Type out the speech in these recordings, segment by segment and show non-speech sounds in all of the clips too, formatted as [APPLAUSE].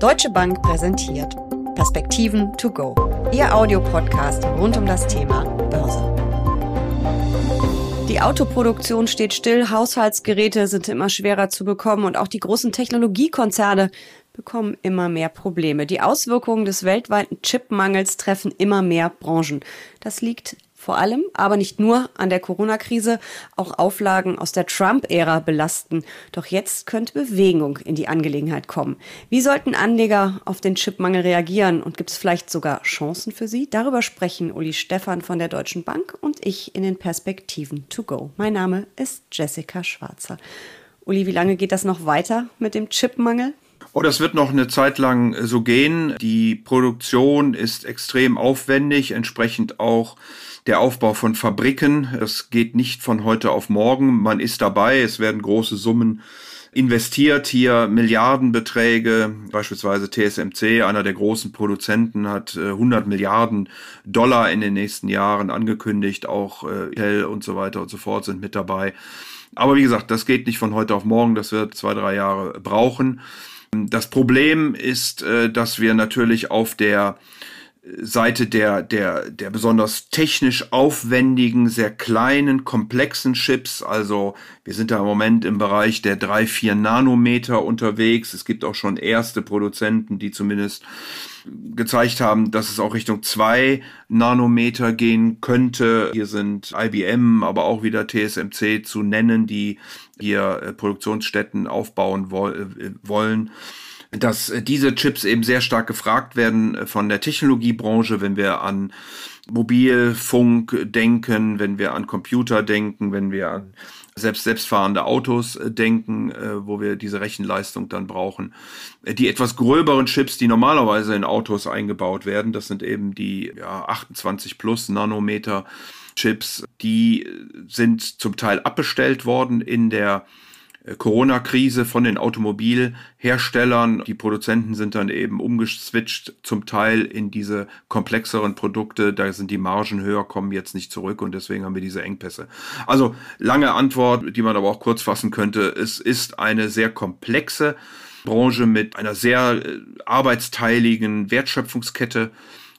Deutsche Bank präsentiert Perspektiven to go, Ihr Audiopodcast rund um das Thema Börse. Die Autoproduktion steht still, Haushaltsgeräte sind immer schwerer zu bekommen und auch die großen Technologiekonzerne bekommen immer mehr Probleme. Die Auswirkungen des weltweiten Chipmangels treffen immer mehr Branchen. Das liegt vor allem, aber nicht nur an der Corona-Krise, auch Auflagen aus der Trump-Ära belasten. Doch jetzt könnte Bewegung in die Angelegenheit kommen. Wie sollten Anleger auf den Chipmangel reagieren und gibt es vielleicht sogar Chancen für sie? Darüber sprechen Uli Stephan von der Deutschen Bank und ich in den Perspektiven to go. Mein Name ist Jessica Schwarzer. Uli, wie lange geht das noch weiter mit dem Chipmangel? Oh, das wird noch eine Zeit lang so gehen. Die Produktion ist extrem aufwendig, entsprechend auch der Aufbau von Fabriken. Das geht nicht von heute auf morgen. Man ist dabei. Es werden große Summen investiert hier Milliardenbeträge. Beispielsweise TSMC, einer der großen Produzenten, hat 100 äh, Milliarden Dollar in den nächsten Jahren angekündigt. Auch äh, Intel und so weiter und so fort sind mit dabei. Aber wie gesagt, das geht nicht von heute auf morgen. Das wird zwei, drei Jahre brauchen. Das Problem ist, äh, dass wir natürlich auf der Seite der, der, der besonders technisch aufwendigen, sehr kleinen, komplexen Chips. Also wir sind da im Moment im Bereich der drei vier Nanometer unterwegs. Es gibt auch schon erste Produzenten, die zumindest gezeigt haben, dass es auch Richtung zwei Nanometer gehen könnte. Hier sind IBM, aber auch wieder TSMC zu nennen, die hier äh, Produktionsstätten aufbauen äh, wollen dass äh, diese Chips eben sehr stark gefragt werden von der Technologiebranche, wenn wir an Mobilfunk denken, wenn wir an Computer denken, wenn wir an selbst selbstfahrende Autos äh, denken, äh, wo wir diese Rechenleistung dann brauchen. Äh, die etwas gröberen Chips, die normalerweise in Autos eingebaut werden, das sind eben die ja, 28 plus Nanometer Chips, die sind zum Teil abbestellt worden in der äh, Corona-Krise von den Automobilherstellern. Die Produzenten sind dann eben umgeswitcht, zum Teil in diese komplexeren Produkte. Da sind die Margen höher, kommen jetzt nicht zurück und deswegen haben wir diese Engpässe. Also lange Antwort, die man aber auch kurz fassen könnte. Es ist eine sehr komplexe Branche mit einer sehr äh, arbeitsteiligen Wertschöpfungskette.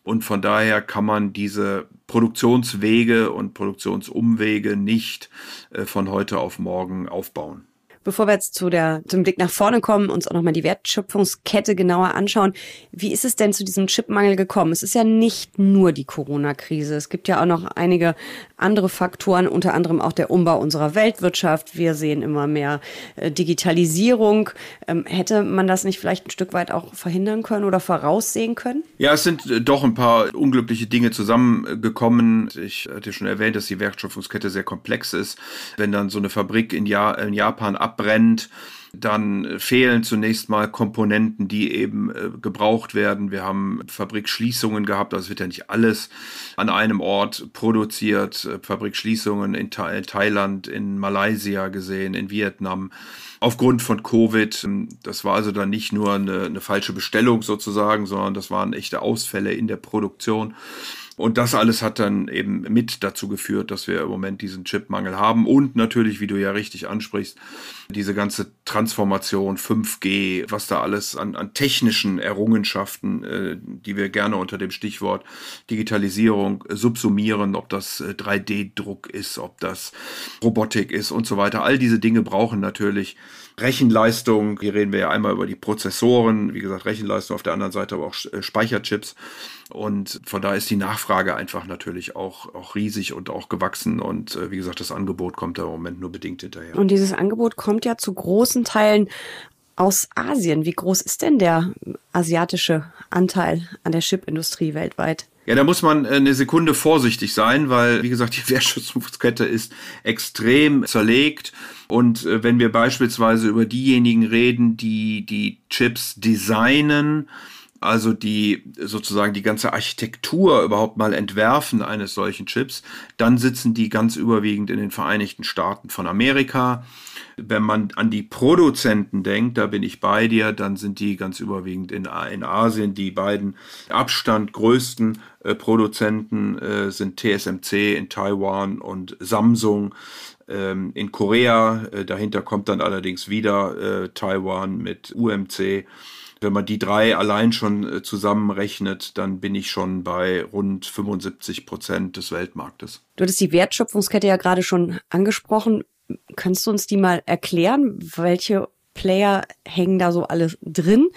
Und von daher kann man diese Produktionswege und Produktionsumwege nicht äh, von heute auf morgen aufbauen. Bevor wir jetzt zu der, zum Blick nach vorne kommen, uns auch nochmal die Wertschöpfungskette genauer anschauen. Wie ist es denn zu diesem Chipmangel gekommen? Es ist ja nicht nur die Corona-Krise. Es gibt ja auch noch einige andere Faktoren, unter anderem auch der Umbau unserer Weltwirtschaft. Wir sehen immer mehr äh, Digitalisierung. Ähm, hätte man das nicht vielleicht ein Stück weit auch verhindern können oder voraussehen können? Ja, es sind äh, doch ein paar unglückliche Dinge zusammengekommen. Ich hatte schon erwähnt, dass die Wertschöpfungskette sehr komplex ist. Wenn dann so eine Fabrik in, in Japan ab abbrennt, dann fehlen zunächst mal Komponenten, die eben äh, gebraucht werden. Wir haben Fabrikschließungen gehabt, also wird ja nicht alles an einem Ort produziert. Äh, Fabrikschließungen in Tha Thailand, in Malaysia gesehen, in Vietnam. Aufgrund von Covid, das war also dann nicht nur eine, eine falsche Bestellung sozusagen, sondern das waren echte Ausfälle in der Produktion. Und das alles hat dann eben mit dazu geführt, dass wir im Moment diesen Chipmangel haben. Und natürlich, wie du ja richtig ansprichst, diese ganze Transformation 5G, was da alles an, an technischen Errungenschaften, äh, die wir gerne unter dem Stichwort Digitalisierung subsumieren, ob das 3D-Druck äh, ist, ob das Robotik ist und so weiter. All diese Dinge brauchen natürlich Rechenleistung. Hier reden wir ja einmal über die Prozessoren, wie gesagt, Rechenleistung auf der anderen Seite, aber auch äh, Speicherchips. Und von daher ist die Nachfrage einfach natürlich auch, auch riesig und auch gewachsen. Und äh, wie gesagt, das Angebot kommt da im Moment nur bedingt hinterher. Und dieses Angebot kommt ja zu großen Teilen aus Asien. Wie groß ist denn der asiatische Anteil an der Chipindustrie weltweit? Ja, da muss man äh, eine Sekunde vorsichtig sein, weil, wie gesagt, die [LAUGHS] Wertschöpfungskette ist extrem zerlegt. Und äh, wenn wir beispielsweise über diejenigen reden, die die Chips designen, also die sozusagen die ganze Architektur überhaupt mal entwerfen eines solchen Chips, dann sitzen die ganz überwiegend in den Vereinigten Staaten von Amerika. Wenn man an die Produzenten denkt, da bin ich bei dir, dann sind die ganz überwiegend in, in Asien. Die beiden Abstand größten äh, Produzenten äh, sind TSMC in Taiwan und Samsung ähm, in Korea. Äh, dahinter kommt dann allerdings wieder äh, Taiwan mit UMC Wenn man die drei allein schon äh, zusammenrechnet, dann bin ich schon bei rund 75 Prozent des Weltmarktes. Du hattest die Wertschöpfungskette ja gerade schon angesprochen. Kannst du uns die mal erklären? Welche Player hängen da so alle drin?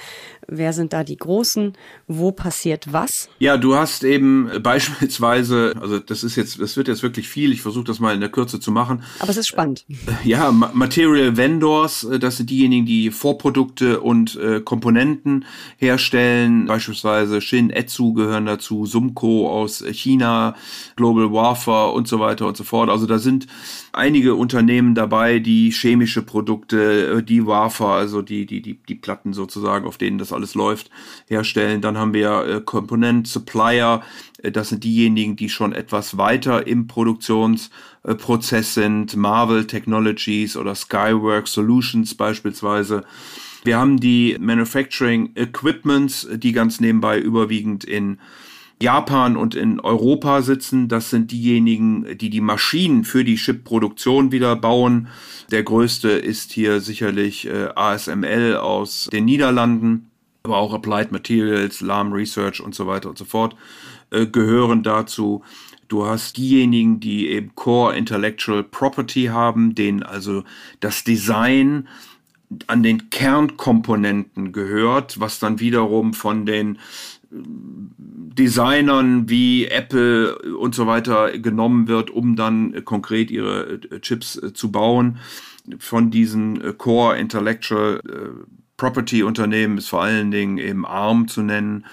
Wer sind da die Großen? Wo passiert was? Ja, du hast eben [LAUGHS] beispielsweise, also das ist jetzt, das wird jetzt wirklich viel. Ich versuche das mal in der Kürze zu machen. Aber es ist spannend. Äh, ja, Material Vendors, äh, das sind diejenigen, die Vorprodukte und äh, Komponenten herstellen. Beispielsweise Shin Etsu gehören dazu, Sumco aus China, Global Warfare und so weiter und so fort. Also da sind einige Unternehmen dabei, die chemische Produkte, die Wafer, also die, die, die, die Platten sozusagen, auf denen das alles läuft, herstellen. Dann haben wir äh, Component Supplier, äh, das sind diejenigen, die schon etwas weiter im Produktionsprozess sind, Marvel Technologies oder Skyworks Solutions beispielsweise. Wir haben die Manufacturing Equipments, die ganz nebenbei überwiegend in Japan und in Europa sitzen. Das sind diejenigen, die die Maschinen für die Chip-Produktion wieder bauen. Der größte ist hier sicherlich äh, ASML aus den Niederlanden, aber auch Applied Materials, Lam Research und so weiter und so fort äh, gehören dazu. Du hast diejenigen, die eben Core Intellectual Property haben, denen also das Design an den Kernkomponenten gehört, was dann wiederum von den Designern wie Apple und so weiter genommen wird, um dann konkret ihre äh, Chips äh, zu bauen. Von diesen äh, Core Intellectual Property Unternehmen ist vor allen Dingen eben ARM zu nennen,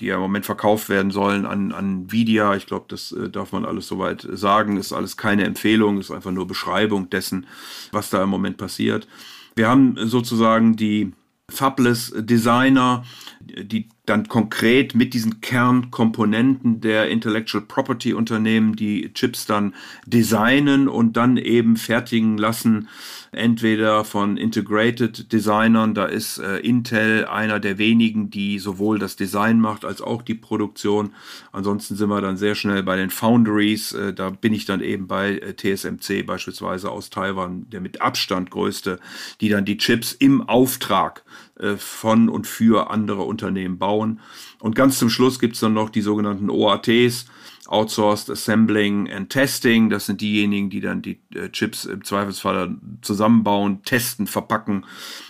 die ja im Moment verkauft werden sollen an, an Nvidia. Ich glaube, das darf man alles soweit sagen. Ist alles keine Empfehlung, ist einfach nur Beschreibung dessen, was da im Moment passiert. Wir haben sozusagen die Fabless Designer, die dann konkret mit diesen Kernkomponenten der Intellectual Property Unternehmen die Chips dann designen und dann eben fertigen lassen, entweder von Integrated Designern, da ist äh, Intel einer der wenigen, die sowohl das Design macht als auch die Produktion. Ansonsten sind wir dann sehr schnell bei den Foundries, äh, da bin ich dann eben bei äh, TSMC beispielsweise aus Taiwan, der mit Abstand größte, die dann die Chips im Auftrag äh, von und für andere Unternehmen bauen. Und ganz zum Schluss gibt es dann noch die sogenannten OATs, Outsourced Assembling and Testing. Das sind diejenigen, die dann die äh, Chips im Zweifelsfall zusammenbauen, testen, verpacken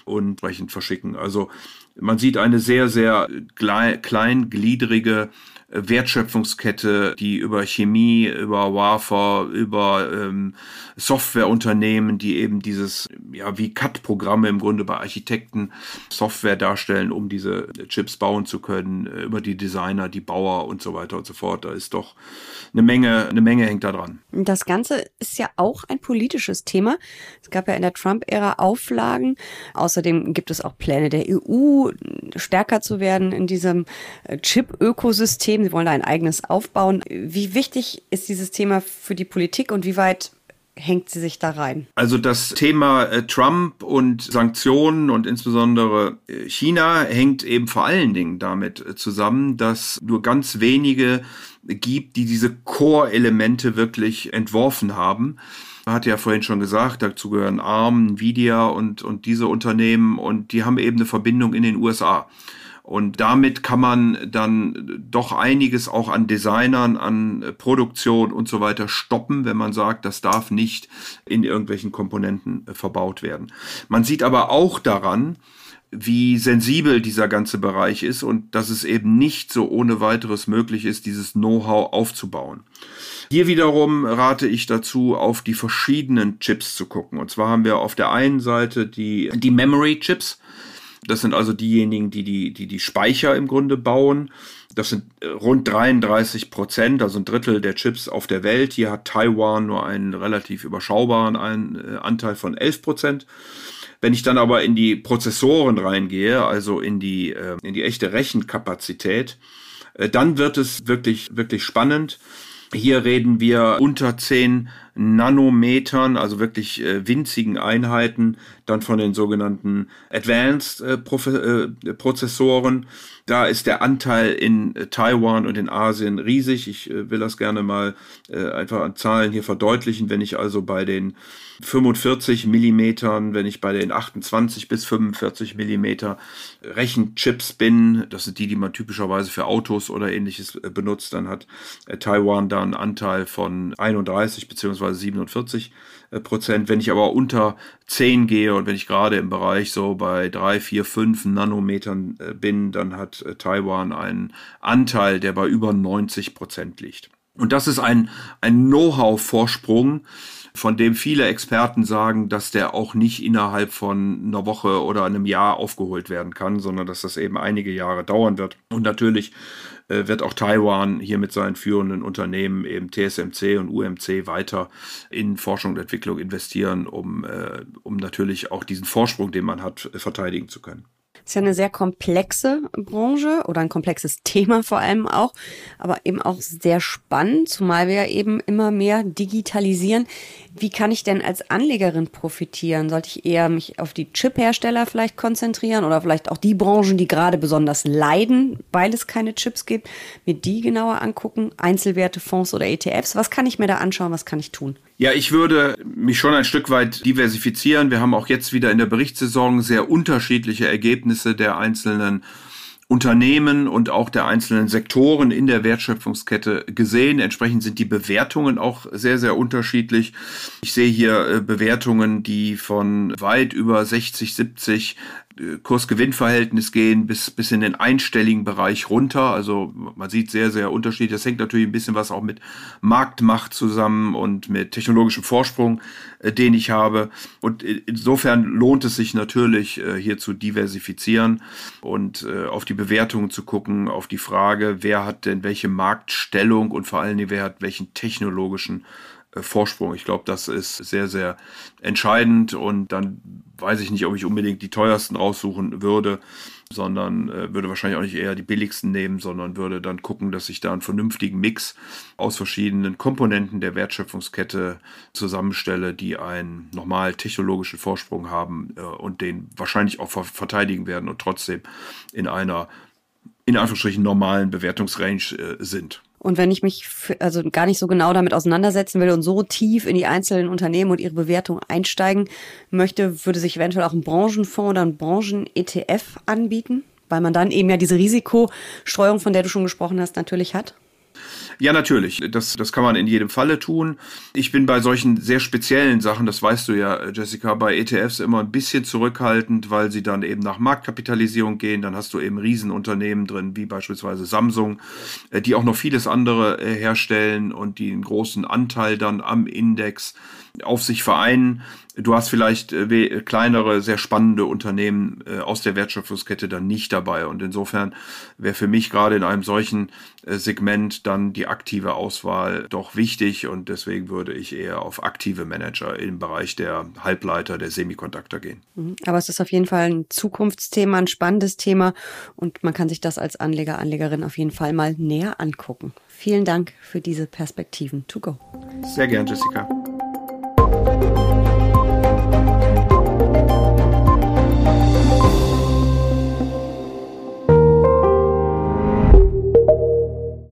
und entsprechend verschicken. Also man sieht eine sehr, sehr kleingliedrige Wertschöpfungskette, die über Chemie, über Wafer, über ähm, Softwareunternehmen, die eben dieses, ja, wie CAD-Programme im Grunde bei Architekten Software darstellen, um diese Chips bauen zu können, äh, über die Designer, die Bauer und so weiter und so fort. Da ist doch eine Menge, eine Menge hängt da dran. Das Ganze ist ja auch ein politisches Thema. Es gab ja in der Trump-Ära Auflagen. Außerdem gibt es auch Pläne der EU, stärker zu werden in diesem äh, Chip-Ökosystem System, sie wollen da ein eigenes aufbauen. Wie wichtig ist dieses Thema für die Politik und wie weit hängt sie sich da rein? Also das Thema äh, Trump und Sanktionen und insbesondere äh, China hängt eben vor allen Dingen damit äh, zusammen, dass nur ganz wenige gibt, die diese Core-Elemente wirklich entworfen haben. Man hat ja vorhin schon gesagt, dazu gehören ARM, Nvidia und, und diese Unternehmen und die haben eben eine Verbindung in den USA. Und damit kann man dann doch einiges auch an Designern, an Produktion und so weiter stoppen, wenn man sagt, das darf nicht in irgendwelchen Komponenten äh, verbaut werden. Man sieht aber auch daran, wie sensibel dieser ganze Bereich ist und dass es eben nicht so ohne weiteres möglich ist, dieses Know-how aufzubauen. Hier wiederum rate ich dazu, auf die verschiedenen Chips zu gucken. Und zwar haben wir auf der einen Seite die, die Memory Chips. Das sind also diejenigen, die die, die, die Speicher im Grunde bauen. Das sind äh, rund 33 Prozent, also ein Drittel der Chips auf der Welt. Hier hat Taiwan nur einen relativ überschaubaren äh, Anteil von 11 Prozent. Wenn ich dann aber in die Prozessoren reingehe, also in die, äh, in die echte Rechenkapazität, dann wird es wirklich, wirklich spannend. Hier reden wir unter 10 Nanometern, also wirklich äh, winzigen Einheiten, dann von den sogenannten Advanced äh, äh, Prozessoren. Da ist der Anteil in Taiwan und in Asien riesig. Ich will das gerne mal einfach an Zahlen hier verdeutlichen. Wenn ich also bei den 45 Millimetern, wenn ich bei den 28 bis 45 Millimeter Rechenchips bin, das sind die, die man typischerweise für Autos oder ähnliches benutzt, dann hat Taiwan da einen Anteil von 31 bzw. 47 Prozent. Wenn ich aber unter 10 gehe und wenn ich gerade im Bereich so bei 3, 4, 5 Nanometern äh, bin, dann hat äh, Taiwan einen Anteil, der bei über 90 Prozent liegt. Und das ist ein, ein Know-how-Vorsprung, von dem viele Experten sagen, dass der auch nicht innerhalb von einer Woche oder einem Jahr aufgeholt werden kann, sondern dass das eben einige Jahre dauern wird. Und natürlich äh, wird auch Taiwan hier mit seinen führenden Unternehmen, eben TSMC und UMC, weiter in Forschung und Entwicklung investieren, um, äh, um natürlich auch diesen Vorsprung, den man hat, verteidigen zu können ist ja eine sehr komplexe Branche oder ein komplexes [LAUGHS] Thema vor allem auch, aber eben auch sehr spannend, zumal wir ja eben immer mehr digitalisieren. Wie kann ich denn als Anlegerin profitieren? Sollte ich eher mich auf die Chip-Hersteller vielleicht konzentrieren oder vielleicht auch die Branchen, die gerade besonders leiden, weil es keine Chips gibt, mir die genauer angucken? Einzelwerte, Fonds oder ETFs? Was kann ich mir da anschauen? Was kann ich tun? Ja, ich würde mich schon ein Stück weit diversifizieren. Wir haben auch jetzt wieder in der Berichtssaison sehr unterschiedliche Ergebnisse der einzelnen Unternehmen und auch der einzelnen Sektoren in der Wertschöpfungskette gesehen. Entsprechend sind die Bewertungen auch sehr, sehr unterschiedlich. Ich sehe hier äh, Bewertungen, die von weit über 60, 70 Kurs-Gewinn-Verhältnis gehen bis, bis in den einstelligen Bereich runter. Also man sieht sehr, sehr Unterschiede. Das hängt natürlich ein bisschen was auch mit Marktmacht zusammen und mit technologischem Vorsprung, äh, den ich habe. Und insofern lohnt es sich natürlich, äh, hier zu diversifizieren und äh, auf die Bewertungen zu gucken, auf die Frage, wer hat denn welche Marktstellung und vor allen Dingen, wer hat welchen technologischen Vorsprung. Ich glaube, das ist sehr, sehr entscheidend und dann weiß ich nicht, ob ich unbedingt die teuersten raussuchen würde, sondern äh, würde wahrscheinlich auch nicht eher die billigsten nehmen, sondern würde dann gucken, dass ich da einen vernünftigen Mix aus verschiedenen Komponenten der Wertschöpfungskette zusammenstelle, die einen normal technologischen Vorsprung haben äh, und den wahrscheinlich auch verteidigen werden und trotzdem in einer in Anführungsstrichen normalen Bewertungsrange äh, sind. Und wenn ich mich für, also gar nicht so genau damit auseinandersetzen will und so tief in die einzelnen Unternehmen und ihre Bewertung einsteigen möchte, würde sich eventuell auch ein Branchenfonds oder ein Branchen-ETF anbieten, weil man dann eben ja diese Risikostreuung, von der du schon gesprochen hast, natürlich hat. Ja, natürlich. Das, das kann man in jedem Falle tun. Ich bin bei solchen sehr speziellen Sachen, das weißt du ja, Jessica, bei ETFs immer ein bisschen zurückhaltend, weil sie dann eben nach Marktkapitalisierung gehen. Dann hast du eben Riesenunternehmen drin, wie beispielsweise Samsung, äh, die auch noch vieles andere äh, herstellen und die einen großen Anteil dann am Index auf sich vereinen. Du hast vielleicht äh, kleinere, sehr spannende Unternehmen äh, aus der Wertschöpfungskette dann nicht dabei. Und insofern wäre für mich gerade in einem solchen äh, Segment dann die aktive Auswahl doch wichtig. Und deswegen würde ich eher auf aktive Manager im Bereich der Halbleiter, der Semiconductor gehen. Mhm. Aber es ist auf jeden Fall ein Zukunftsthema, ein spannendes Thema. Und man kann sich das als Anleger, Anlegerin auf jeden Fall mal näher angucken. Vielen Dank für diese Perspektiven. To go. Sehr gern, Jessica.